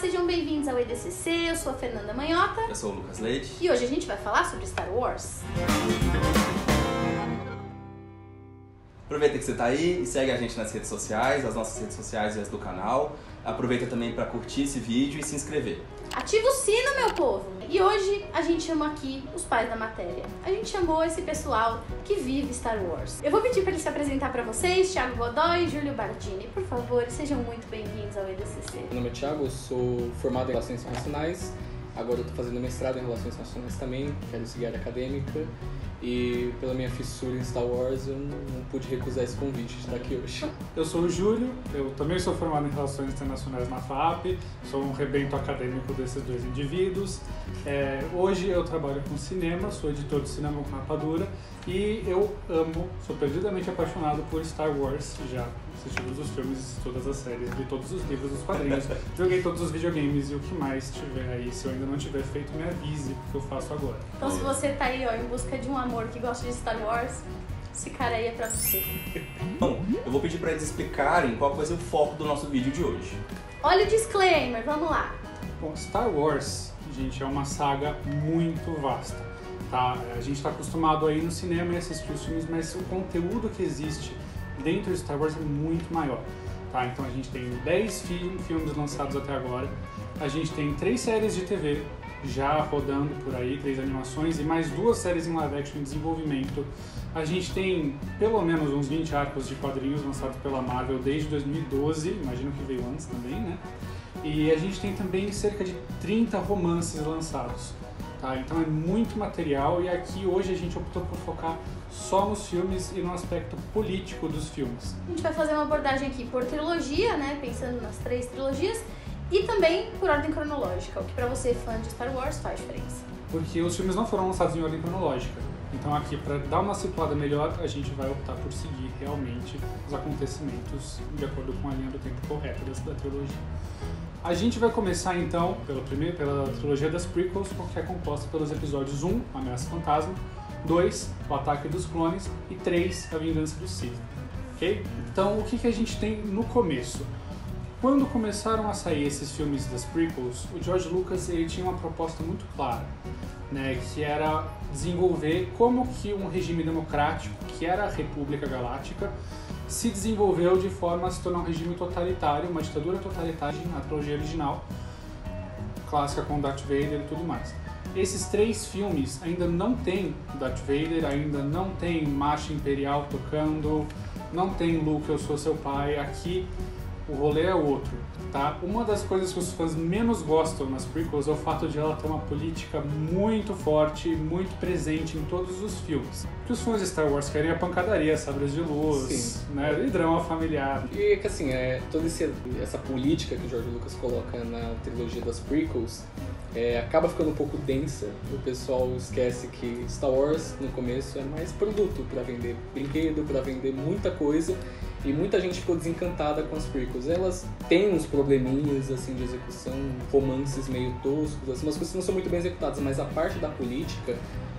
sejam bem-vindos ao EDCC. Eu sou a Fernanda Manhota Eu sou o Lucas Leite. e hoje a gente vai falar sobre Star Wars. Aproveita que você tá aí e segue a gente nas redes sociais, as nossas redes sociais e as do canal. Aproveita também para curtir esse vídeo e se inscrever. Ativa o sino, meu povo! E hoje a gente chama aqui os pais da matéria. A gente chamou esse pessoal que vive Star Wars. Eu vou pedir para eles se apresentar para vocês, Thiago Godoy e Júlio Bardini. Por favor, sejam muito bem-vindos ao EDCC. Meu nome é Thiago, eu sou formado em Relações Internacionais. Agora eu estou fazendo mestrado em Relações Internacionais também, quero seguir a área acadêmica. E pela minha fissura em Star Wars, eu não, não pude recusar esse convite de estar aqui hoje. Eu sou o Júlio, eu também sou formado em Relações Internacionais na FAP, sou um rebento acadêmico desses dois indivíduos. É, hoje eu trabalho com cinema, sou editor de cinema com rapadura e eu amo, sou perdidamente apaixonado por Star Wars, já assisti todos os filmes, todas as séries, li todos os livros, os quadrinhos, joguei todos os videogames e o que mais tiver aí, se eu ainda não tiver feito, me avise, porque eu faço agora. Então, se você tá aí ó, em busca de um amor que gosta de Star Wars, esse cara aí é pra você. Bom, eu vou pedir para eles explicarem qual vai ser o foco do nosso vídeo de hoje. Olha o disclaimer, vamos lá. Bom, Star Wars, gente, é uma saga muito vasta, tá? A gente está acostumado aí no cinema e assistir os filmes, mas o conteúdo que existe dentro de Star Wars é muito maior, tá? Então a gente tem 10 fi- filmes lançados até agora, a gente tem três séries de TV já rodando por aí, três animações e mais duas séries em live action em desenvolvimento. A gente tem pelo menos uns 20 arcos de quadrinhos lançados pela Marvel desde 2012, imagino que veio antes também, né? E a gente tem também cerca de 30 romances lançados. Tá? Então é muito material e aqui hoje a gente optou por focar só nos filmes e no aspecto político dos filmes. A gente vai fazer uma abordagem aqui por trilogia, né? Pensando nas três trilogias. E também por ordem cronológica, o que pra você, fã de Star Wars, faz diferença. Porque os filmes não foram lançados em ordem cronológica. Então aqui, para dar uma situada melhor, a gente vai optar por seguir realmente os acontecimentos de acordo com a linha do tempo correta da trilogia. A gente vai começar então pela, primeira, pela trilogia das prequels, que é composta pelos episódios 1, Ameaça Fantasma, 2, O Ataque dos Clones e 3, A Vingança do Sith. Ok? Então o que, que a gente tem no começo? Quando começaram a sair esses filmes das prequels, o George Lucas ele tinha uma proposta muito clara, né, que era desenvolver como que um regime democrático, que era a República Galáctica, se desenvolveu de forma a se tornar um regime totalitário, uma ditadura totalitária na trilogia original, clássica com Darth Vader e tudo mais. Esses três filmes ainda não tem Darth Vader, ainda não tem Marcha Imperial tocando, não tem Luke, eu sou seu pai. Aqui o rolê é outro, tá? Uma das coisas que os fãs menos gostam nas prequels é o fato de ela ter uma política muito forte, muito presente em todos os filmes. Que os fãs de Star Wars querem a pancadaria, sabres de luz, Sim. né? E drama familiar. E é que assim, é, toda esse- essa política que o George Lucas coloca na trilogia das prequels é, acaba ficando um pouco densa. O pessoal esquece que Star Wars no começo é mais produto para vender brinquedo, para vender muita coisa. E muita gente ficou desencantada com as prequels. Elas têm uns probleminhas assim de execução, romances meio toscos, assim, umas coisas não são muito bem executadas, mas a parte da política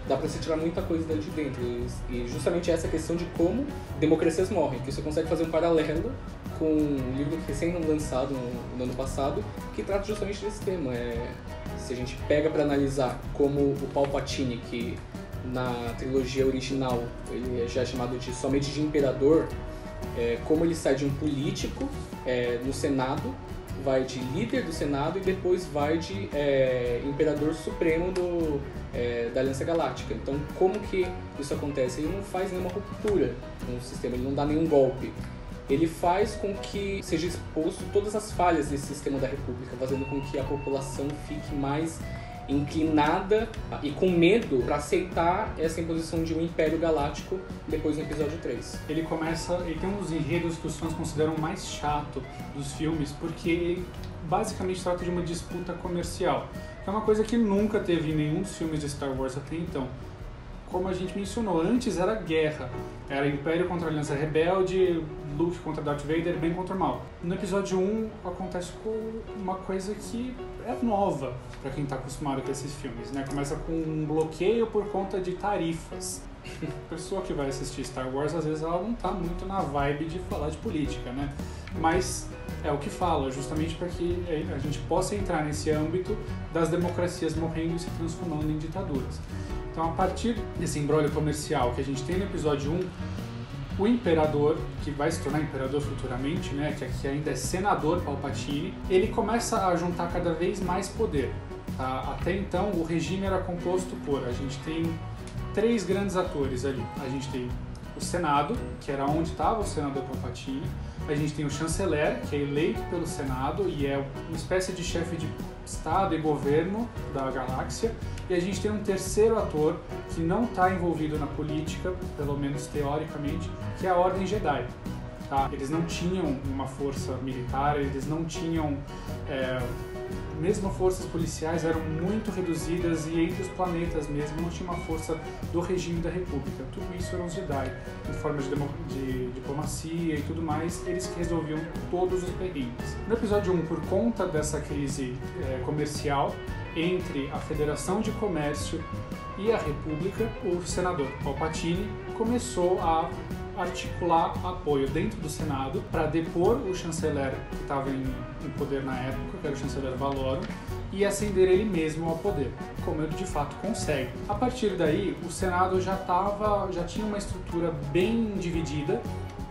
dá pra se tirar muita coisa dali de dentro. E justamente essa questão de como democracias morrem, que você consegue fazer um paralelo com um livro recém-lançado no, no ano passado, que trata justamente desse tema. É, se a gente pega pra analisar como o Palpatine, que na trilogia original ele é já chamado de somente de imperador, é, como ele sai de um político é, no Senado, vai de líder do Senado e depois vai de é, imperador supremo do, é, da Aliança Galáctica. Então, como que isso acontece? Ele não faz nenhuma ruptura com o sistema, ele não dá nenhum golpe. Ele faz com que seja exposto todas as falhas desse sistema da República, fazendo com que a população fique mais inclinada e com medo para aceitar essa imposição de um império galáctico depois no episódio 3. Ele começa, ele tem um dos enredos que os fãs consideram mais chato dos filmes, porque ele basicamente trata de uma disputa comercial, que é uma coisa que nunca teve em nenhum dos filmes de Star Wars até então. Como a gente mencionou, antes era guerra, era Império contra a Aliança Rebelde, Luke contra Darth Vader, bem contra o mal. No episódio 1 acontece com uma coisa que é nova para quem está acostumado com esses filmes, né? Começa com um bloqueio por conta de tarifas. A pessoa que vai assistir Star Wars, às vezes ela não tá muito na vibe de falar de política, né? mas é o que fala, justamente para que a gente possa entrar nesse âmbito das democracias morrendo e se transformando em ditaduras. Então, a partir desse embrólio comercial que a gente tem no episódio 1, o imperador, que vai se tornar imperador futuramente, né, que aqui ainda é senador Palpatine, ele começa a juntar cada vez mais poder. Tá? Até então, o regime era composto por, a gente tem três grandes atores ali. A gente tem o Senado, que era onde estava o senador Palpatine, a gente tem o chanceler, que é eleito pelo Senado e é uma espécie de chefe de Estado e governo da galáxia. E a gente tem um terceiro ator que não está envolvido na política, pelo menos teoricamente, que é a Ordem Jedi. Tá? Eles não tinham uma força militar, eles não tinham é, mesmo forças policiais eram muito reduzidas e entre os planetas mesmo não tinha uma força do regime da República. Tudo isso eram os Jedi, em forma de, de diplomacia e tudo mais, eles que resolviam todos os perrengues. No episódio 1, por conta dessa crise é, comercial entre a Federação de Comércio e a República, o senador Palpatine começou a articular apoio dentro do Senado para depor o chanceler que estava em, em, poder na época, que era o chanceler Valorum, e ascender ele mesmo ao poder, como ele de fato consegue. A partir daí, o Senado já tava, já tinha uma estrutura bem dividida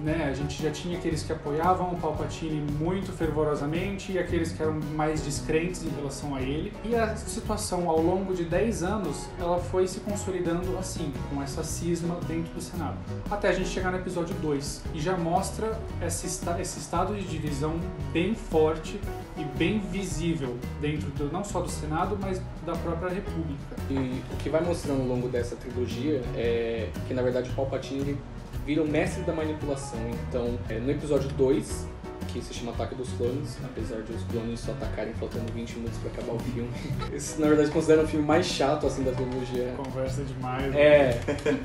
né? A gente já tinha aqueles que apoiavam o Palpatine muito fervorosamente e aqueles que eram mais descrentes em relação a ele. E a situação ao longo de 10 anos, ela foi se consolidando assim, com essa cisma dentro do Senado. Até a gente chegar no episódio 2 e já mostra esse, esse estado de divisão bem forte e bem visível dentro do, não só do Senado, mas da própria República. E o que vai mostrando ao longo dessa trilogia é que na verdade o Palpatine vira o mestre da manipulação. Então, é, no episódio 2, que se chama Ataque dos Clones, apesar de os clones só atacarem faltando 20 minutos para acabar o filme. Esse, na verdade, considero o filme mais chato assim da trilogia. Conversa demais. É,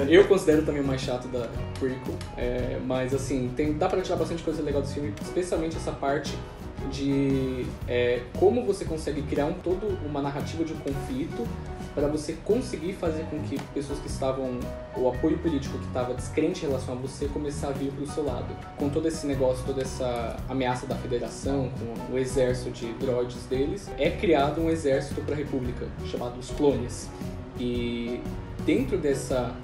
eu considero também o mais chato da prequel, é, mas assim, tem, dá para tirar bastante coisa legal desse filme, especialmente essa parte de é, como você consegue criar um, todo uma narrativa de um conflito para você conseguir fazer com que pessoas que estavam, o apoio político que estava descrente em relação a você, começar a vir para o seu lado. Com todo esse negócio, toda essa ameaça da federação, com o exército de droids deles, é criado um exército para a república, chamado os clones. E dentro dessa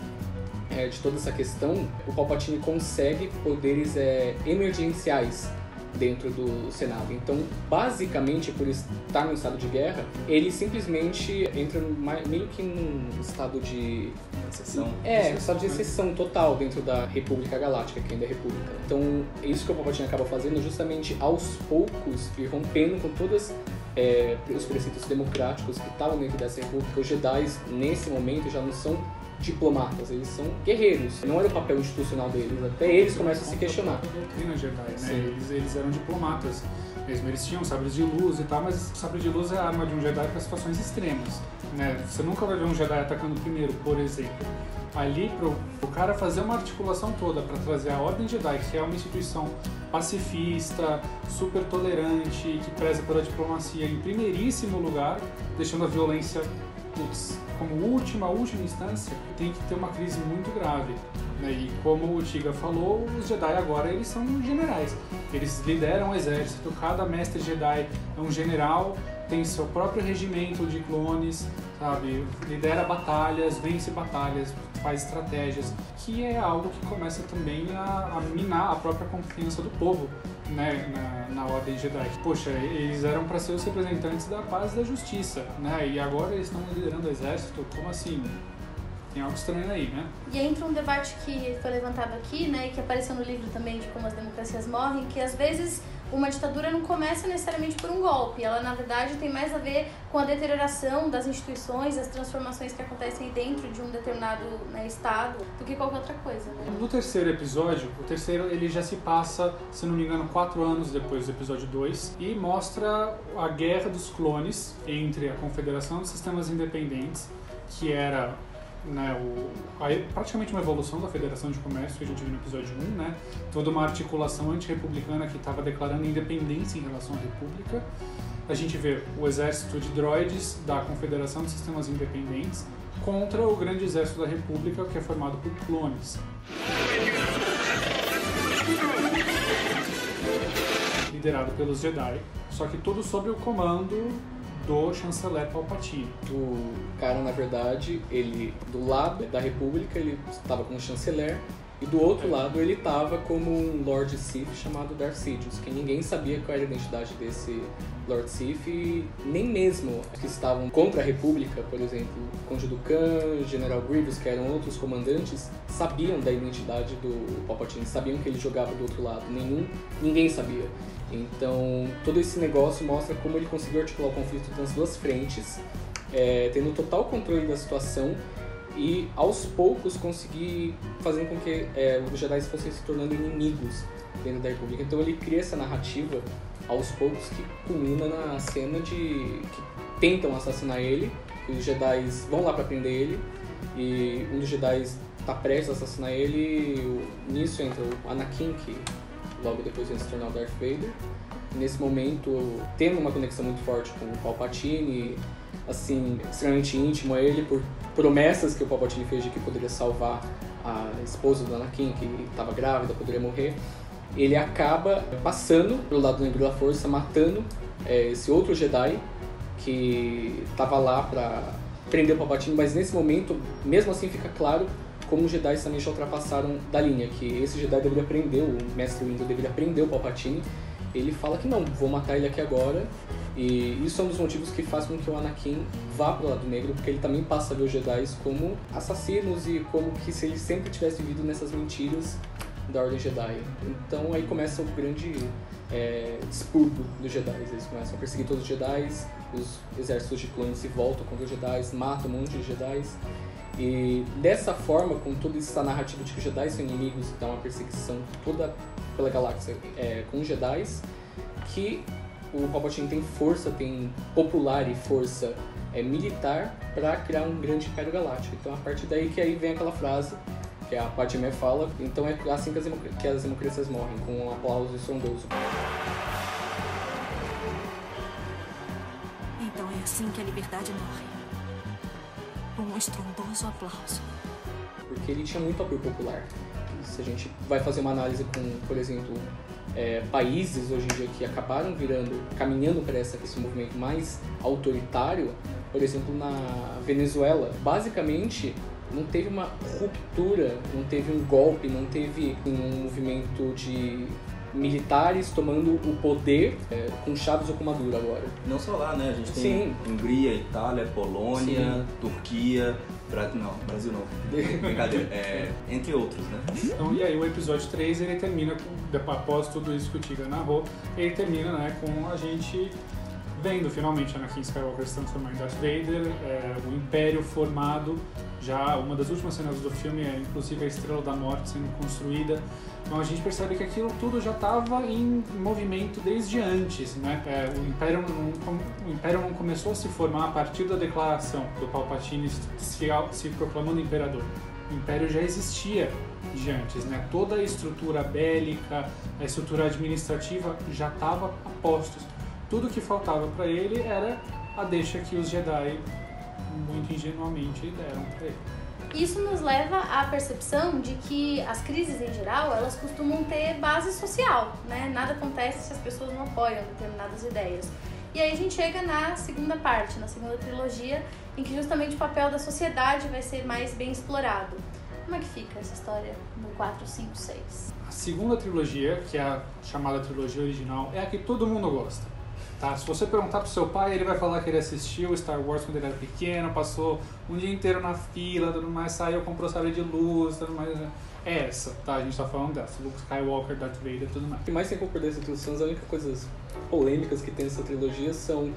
é, de toda essa questão, o Palpatine consegue poderes é, emergenciais dentro do Senado. Então, basicamente, por estar no estado de guerra, ele simplesmente entra meio que num estado de exceção. É, um estado de exceção total dentro da República Galáctica, que ainda é República. Então, isso que o Palpatine acaba fazendo, justamente aos poucos, ir rompendo com todas é, os preceitos democráticos que estavam dentro dessa república. Os Jedi, nesse momento, já não são diplomatas, eles são guerreiros. Não era o papel institucional deles, até eles começam a se questionar. A doutrina Jedi, né? Eles, eles eram diplomatas mesmo, eles tinham sabres de luz e tal, mas o sabre de luz é a arma de um Jedi para situações extremas, né? Você nunca vai ver um Jedi atacando primeiro, por exemplo. Ali, pro, o cara fazer uma articulação toda para trazer a Ordem Jedi, que é uma instituição pacifista, super tolerante, que preza pela diplomacia em primeiríssimo lugar, deixando a violência putz, como última, última instância, tem que ter uma crise muito grave. Né? E como o Tiga falou, os Jedi agora eles são generais. Eles lideram o exército, cada mestre Jedi é um general, tem seu próprio regimento de clones, sabe? Lidera batalhas, vence batalhas, faz estratégias, que é algo que começa também a, a minar a própria confiança do povo né, na, na Ordem Jedi. Poxa, eles eram para ser os representantes da paz e da justiça, né? E agora eles estão liderando o exército, como assim? Tem algo estranho aí, né? E entra um debate que foi levantado aqui, né, que apareceu no livro também de como as democracias morrem, que às vezes uma ditadura não começa necessariamente por um golpe, ela na verdade tem mais a ver com a deterioração das instituições, as transformações que acontecem dentro de um determinado né, estado, do que qualquer outra coisa. Né? No terceiro episódio, o terceiro ele já se passa, se não me engano, quatro anos depois do episódio 2 e mostra a guerra dos clones entre a Confederação dos Sistemas Independentes, que era né, o, a, praticamente uma evolução da Federação de Comércio que a gente viu no episódio 1, né, toda uma articulação antirrepublicana que estava declarando independência em relação à República. A gente vê o exército de droids da Confederação de Sistemas Independentes contra o grande exército da República, que é formado por clones. liderado pelos Jedi, só que tudo sob o comando do chanceler Palpatine. O cara, na verdade, ele do lado da República, ele estava como chanceler, e do outro É. lado ele estava como um Lord Sith chamado Darth Sidious, que ninguém sabia qual era a identidade desse Lord Sith, e nem mesmo os que estavam contra a República, por exemplo, Conde Dukan, General Grievous, que eram outros comandantes, sabiam da identidade do Palpatine, sabiam que ele jogava do outro lado. Nenhum, ninguém sabia. Então, todo esse negócio mostra como ele conseguiu articular o conflito nas duas frentes, é, tendo total controle da situação e aos poucos conseguir fazer com que é, os Jedi fossem se tornando inimigos dentro da República. Então ele cria essa narrativa aos poucos que culmina na cena de que tentam assassinar ele, os Jedi vão lá para prender ele e um dos Jedi está prestes a assassinar ele. E nisso entra o Anakin que logo depois vai se tornar o Darth Vader. Nesse momento, tendo uma conexão muito forte com o Palpatine, assim, extremamente íntimo a ele por promessas que o Palpatine fez de que poderia salvar a esposa do Anakin, que estava grávida, poderia morrer. Ele acaba passando pelo lado negro da força, matando é, esse outro Jedi que estava lá para prender o Palpatine, mas nesse momento, mesmo assim, fica claro como os Jedi também já ultrapassaram da linha, que esse Jedi deveria prender, o Mestre Windu deveria prender o Palpatine. Ele fala que não, vou matar ele aqui agora. E isso é um dos motivos que faz com que o Anakin vá pro lado negro, porque ele também passa a ver os Jedi como assassinos e como que se ele sempre tivesse vivido nessas mentiras da Ordem Jedi. Então aí começa o grande é, expurgo dos Jedi. Eles começam a perseguir todos os Jedi, os exércitos de clones se voltam contra os Jedi, matam um monte de Jedi. E dessa forma, com toda essa narrativa de que os Jedi são inimigos, dá uma perseguição toda pela galáxia é, com os Jedi, que o Palpatine tem força, tem popular e força é, militar para criar um grande império galáctico. Então a partir daí que aí vem aquela frase que a Padmé fala, então é assim que as, que as democracias morrem, com um aplauso estrondoso. Então é assim que a liberdade morre. Um estrondoso aplauso. porque ele tinha muito apoio popular. Se a gente vai fazer uma análise com, por exemplo, é, países hoje em dia que acabaram virando, caminhando para essa, esse movimento mais autoritário, por exemplo, na Venezuela, basicamente não teve uma ruptura, não teve um golpe, não teve um movimento de militares tomando o poder é, com chaves ou com madura agora. Não só lá, né? A gente tem Sim. Hungria, Itália, Polônia, Sim. Turquia, Bra... não, Brasil não. Brincadeira. É, entre outros, né? Então, e aí o episódio 3 ele termina, com, depois- após tudo isso que o Tiga narrou, ele termina né, com a gente vendo finalmente Anakin Skywalker se transformar em Darth Vader, é, o Império formado, já uma das últimas cenas do filme é inclusive a Estrela da Morte sendo construída, então a gente percebe que aquilo tudo já estava em movimento desde antes, né? É, o, Império não, o Império não começou a se formar a partir da declaração do Palpatine se, se proclamando Imperador. O Império já existia de antes, né? Toda a estrutura bélica, a estrutura administrativa já estava a postos. Tudo que faltava para ele era a deixa que os Jedi muito ingenuamente deram para ele. Isso nos leva à percepção de que as crises em geral, elas costumam ter base social, né? Nada acontece se as pessoas não apoiam determinadas ideias. E aí a gente chega na segunda parte, na segunda trilogia, em que justamente o papel da sociedade vai ser mais bem explorado. Como é que fica essa história no 4, 5, 6? A segunda trilogia, que é a chamada trilogia original, é a que todo mundo gosta. Tá? Se você perguntar pro seu pai, ele vai falar que ele assistiu Star Wars quando ele era pequeno, passou um dia inteiro na fila, tudo mais, saiu, comprou sabre de luz, tudo mais. É essa, tá? A gente tá falando dessa. Luke Skywalker, Darth Vader, tudo mais. O que mais tem concordância entre os fãs, a única coisas polêmicas que tem nessa trilogia são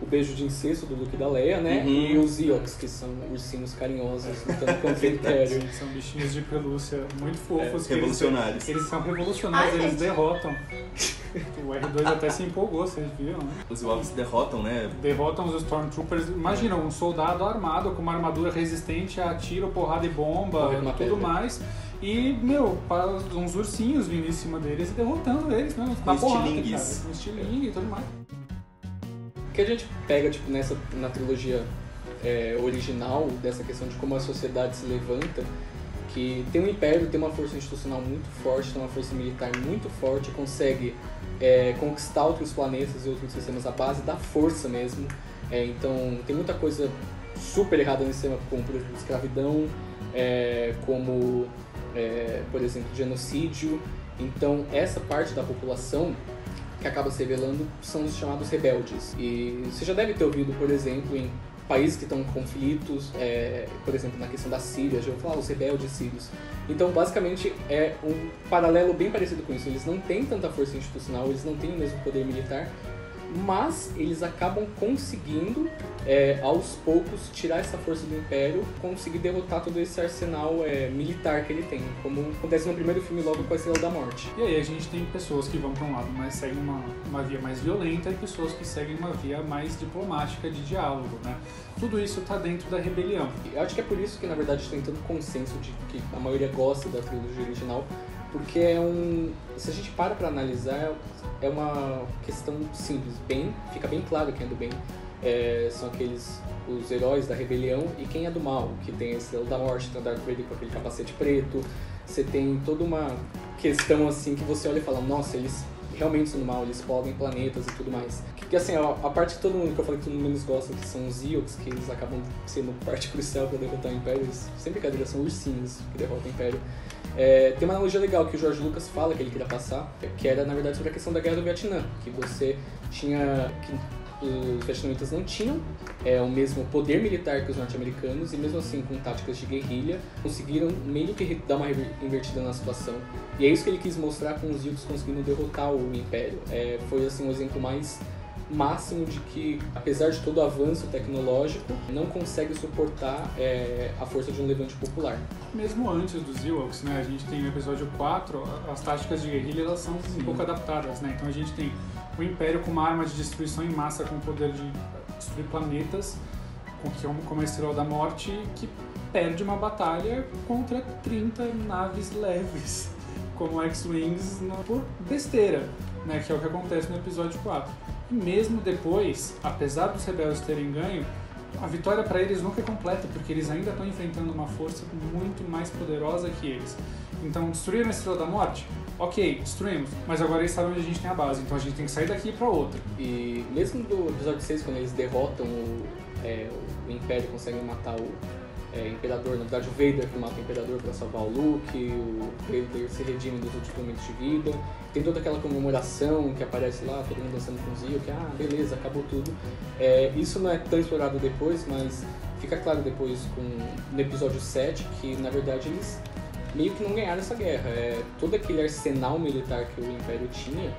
o beijo de incesto do Luke e da Leia, né? Uhum. E os Ewoks, que são ursinhos carinhosos lutando contra o Império. São bichinhos de pelúcia muito fofos. É, que eles- revolucionários. Eles, são revolucionários, Ai, eles gente. derrotam. O R2 até se empolgou, vocês viram, né? Os Ewoks derrotam, né? derrotam os Stormtroopers. Imagina, um soldado armado com uma armadura resistente a tiro, porrada e bomba, uma tudo pedra. mais. E, meu, uns ursinhos vindo em cima deles e derrotando eles, né? Com estilingues. Com estilingue e tudo mais. Que a gente pega tipo, nessa, na trilogia é, original, dessa questão de como a sociedade se levanta, que tem um império, tem uma força institucional muito forte, tem uma força militar muito forte, consegue é, conquistar outros planetas e outros sistemas à base da força mesmo. É, então tem muita coisa super errada nesse sistema, como por exemplo escravidão, é, como é, por exemplo genocídio. Então essa parte da população que acaba se revelando são os chamados rebeldes. E você já deve ter ouvido, por exemplo, em países que estão em conflitos, é, por exemplo, na questão da Síria, já vou falar os rebeldes sírios. Então, basicamente, é um paralelo bem parecido com isso. Eles não têm tanta força institucional, eles não têm o mesmo poder militar, mas eles acabam conseguindo, é, aos poucos, tirar essa força do Império, conseguir derrotar todo esse arsenal é, militar que ele tem, como acontece no primeiro filme logo com a Estrela da Morte. E aí a gente tem pessoas que vão para um lado, mas seguem uma, uma via mais violenta, e pessoas que seguem uma via mais diplomática de diálogo, né? Tudo isso está dentro da rebelião. Eu acho que é por isso que, na verdade, tem tanto consenso de que a maioria gosta da trilogia original, porque é um... Se a gente para para analisar, é uma questão simples, bem, fica bem claro quem é do bem. É, são aqueles os heróis da rebelião e quem é do mal, que tem a Estrela da Morte, tem o Darth Vader com aquele capacete preto. Você tem toda uma questão assim que você olha e fala, nossa, eles realmente são do mal, eles podem planetas e tudo mais. Que, que assim, a, a, parte que todo mundo que eu falei que todo mundo menos gosta, que são os Ewoks, que eles acabam sendo parte crucial para derrotar o Império, eles, sem brincadeira, são ursinhos que derrotam o Império. É, tem uma analogia legal que o George Lucas fala que ele queria passar, que era na verdade sobre a questão da guerra do Vietnã, que você tinha que os vietnamitas não tinham é, o mesmo poder militar que os norte-americanos e mesmo assim com táticas de guerrilha conseguiram meio que dar uma invertida na situação. E é isso que ele quis mostrar com os Yukos conseguindo derrotar o Império. É, foi assim um exemplo mais máximo de que, apesar de todo o avanço tecnológico, não consegue suportar é, a força de um levante popular. Mesmo antes dos Ewoks, né, a gente tem no episódio 4, as táticas de guerrilha elas são Sim. um pouco adaptadas. Né? Então a gente tem o Império com uma arma de destruição em massa com o poder de destruir planetas, com que é como a Estrela da Morte, que perde uma batalha contra 30 naves leves, como X-Wings por besteira, né, que é o que acontece no episódio 4. E mesmo depois, apesar dos rebeldes terem ganho, a vitória para eles nunca é completa, porque eles ainda estão enfrentando uma força muito mais poderosa que eles. Então, destruíram a Estrela da Morte? Ok, destruímos, mas agora eles sabem onde a gente tem a base, então a gente tem que sair daqui para outra. E mesmo do episódio 6, quando eles derrotam o, é, o Império, conseguem matar o é, Imperador, na verdade o Vader que mata o Imperador para salvar o Luke, o Vader se redime dos últimos momentos de vida. Tem toda aquela comemoração que aparece lá, todo mundo dançando com o Zio, que ah, beleza, acabou tudo. É, isso não é tão explorado depois, mas fica claro depois com, no episódio 7 que na verdade eles meio que não ganharam essa guerra. É, todo aquele arsenal militar que o Império tinha,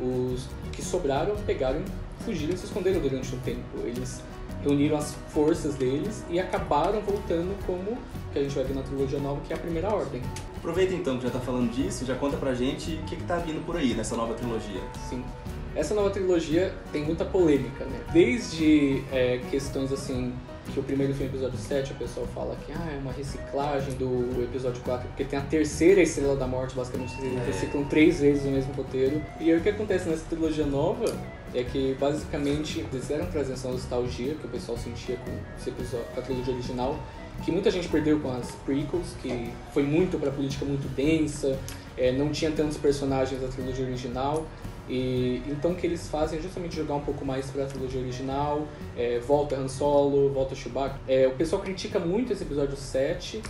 os que sobraram pegaram, fugiram e se esconderam durante um tempo. Eles reuniram as forças deles e acabaram voltando como que a gente vai ver na trilogia nova, que é a Primeira Ordem. Aproveita então que já tá falando disso, já conta pra gente o que, que tá vindo por aí nessa nova trilogia. Sim. Essa nova trilogia tem muita polêmica, né? Desde é, questões assim, que o primeiro filme, episódio 7, o pessoal fala que ah, é uma reciclagem do episódio 4, porque tem a terceira Estrela da Morte, basicamente eles é. reciclam três vezes o mesmo roteiro. E aí o que acontece nessa trilogia nova é que basicamente quiseram trazer essa nostalgia que o pessoal sentia com, esse episódio, com a trilogia original, que muita gente perdeu com as prequels, que foi muito para política muito densa, é, não tinha tantos personagens da trilogia original. E então o que eles fazem é justamente jogar um pouco mais para a trilogia original, é, volta Han Solo, volta Chewbacca. É, o pessoal critica muito esse episódio 7,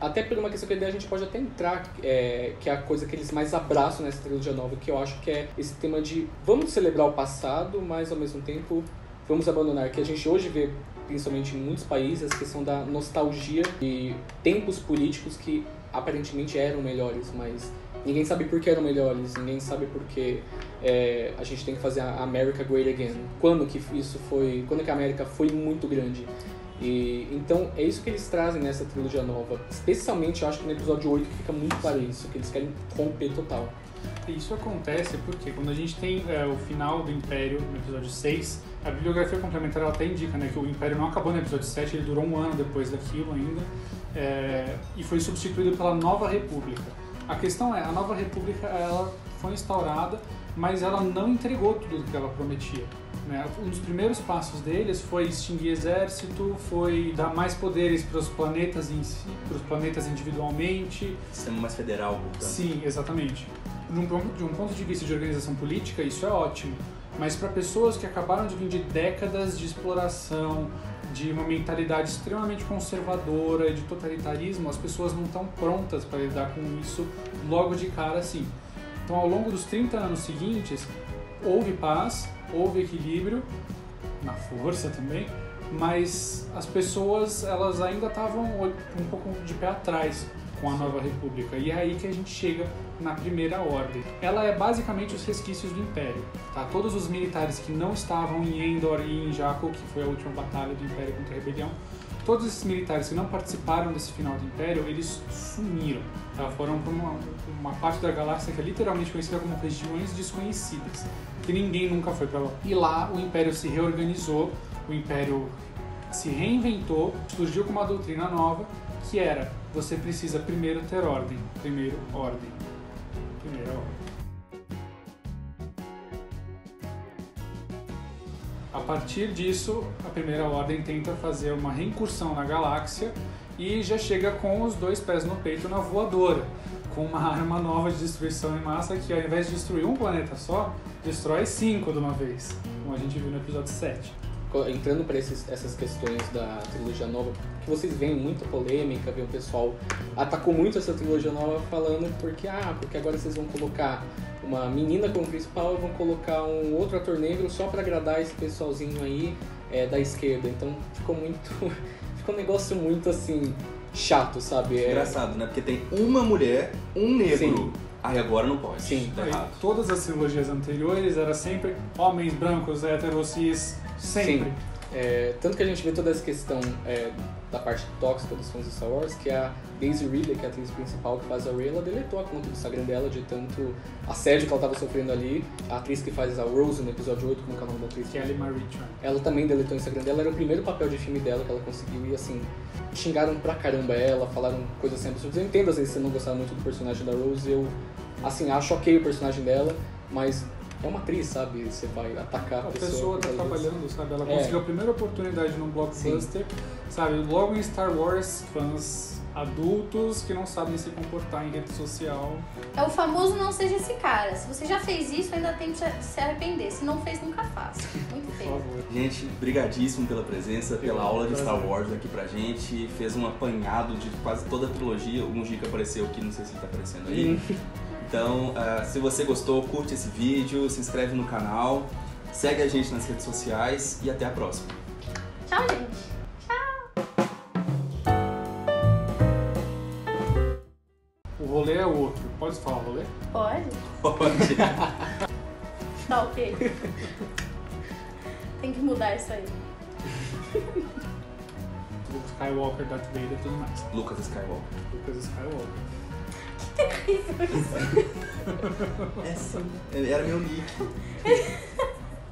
até por uma questão que a gente pode até entrar, é, que é a coisa que eles mais abraçam nessa trilogia nova, que eu acho que é esse tema de vamos celebrar o passado, mas ao mesmo tempo vamos abandonar, que a gente hoje vê principalmente em muitos países, a questão da nostalgia e tempos políticos que aparentemente eram melhores, mas ninguém sabe por que eram melhores, ninguém sabe por que é, a gente tem que fazer a America Great Again. Quando que isso foi, quando que a América foi muito grande. E, então é isso que eles trazem nessa trilogia nova. Especialmente eu acho que no episódio 8 fica muito claro isso, que eles querem romper total. Isso acontece porque quando a gente tem é, o final do Império no episódio 6, a bibliografia complementar ela até indica né, que o Império não acabou no episódio 7, ele durou um ano depois daquilo ainda, é, e foi substituído pela Nova República. A questão é, a Nova República ela foi instaurada, mas ela não entregou tudo o que ela prometia. Né? Um dos primeiros passos deles foi extinguir exército, foi dar mais poderes para os planetas em si, para os planetas individualmente. Sistema mais federal, portanto. Sim, exatamente. de um, ponto- de um ponto de vista de organização política, isso é ótimo. Mas para pessoas que acabaram de vir de décadas de exploração, de uma mentalidade extremamente conservadora, de totalitarismo, as pessoas não estão prontas para lidar com isso logo de cara assim. Então, ao longo dos 30 anos seguintes, houve paz, houve equilíbrio, na força também, mas as pessoas elas ainda estavam um pouco de pé atrás com a nova república. E é aí que a gente chega na primeira ordem. Ela é basicamente os resquícios do império. Tá? Todos os militares que não estavam em Endor e em Jakku, que foi a última batalha do império contra a rebelião, todos esses militares que não participaram desse final do império, eles sumiram. Tá? Foram para uma, uma parte da galáxia que é literalmente conhecida como regiões desconhecidas, que ninguém nunca foi para lá. E lá o império se reorganizou, o império se reinventou, surgiu com uma doutrina nova, que era você precisa primeiro ter ordem, primeiro ordem, primeira ordem. Partir disso, a primeira ordem tenta fazer uma reincursão na galáxia e já chega com os dois pés no peito na voadora, com uma arma nova de destruição em massa que ao invés de destruir um planeta só, destrói cinco de uma vez, como a gente viu no episódio 7. Co- Entrando para essas questões da trilogia nova, que vocês veem muita polêmica, vê o pessoal atacou muito essa trilogia nova falando porque ah, porque agora vocês vão colocar uma menina como principal e vão colocar um outro ator negro só para agradar esse pessoalzinho aí é, da esquerda. Então ficou muito ficou um negócio muito assim chato, sabe? É, Engraçado, né? Porque tem uma mulher, um negro. Sim. Aí agora não pode. Sim. Tá Aí, errado. todas as trilogias anteriores era sempre homens brancos, héteros, cis, sempre. Sim. É, tanto que a gente vê toda essa questão é, da parte tóxica dos fãs de Star Wars, que a Daisy Ridley, que é a atriz principal que faz a Rey, ela deletou a conta do Instagram dela de tanto assédio que ela estava sofrendo ali. A atriz que faz a Rose no episódio 8, como é o nome da atriz? Kelly Marie Tran. Ela também deletou o Instagram dela, era o primeiro papel de filme dela que ela conseguiu e assim, xingaram pra caramba ela, falaram coisas assim absurdas. Eu entendo às vezes você não gostar muito do personagem da Rose, eu assim, acho ok o personagem dela, mas é uma atriz, sabe? Você vai atacar a A pessoa. pessoa tá trabalhando, sabe? Ela É. conseguiu a primeira oportunidade num blockbuster, sabe? Logo em Star Wars, fãs adultos que não sabem se comportar em rede social. É o famoso não seja esse cara. Se você já fez isso, ainda tem que se arrepender. Se não fez, nunca faça. Muito Por feio. favor. Gente, brigadíssimo pela presença, pela aula de Star Wars aqui pra gente. Fez um apanhado de quase toda a trilogia. O Mujica apareceu aqui, não sei se ele tá aparecendo aí. Então, ah, se você gostou, curte esse vídeo, se inscreve no canal, segue a gente nas redes sociais e até a próxima. Tchau, gente. O rolê é outro. Pode falar rolê? Pode? Pode. Tá ok. Tem que mudar isso aí. Luke Skywalker, Darth Vader e tudo mais. Lucas Skywalker. Lucas Skywalker. É sim. Era meu nick.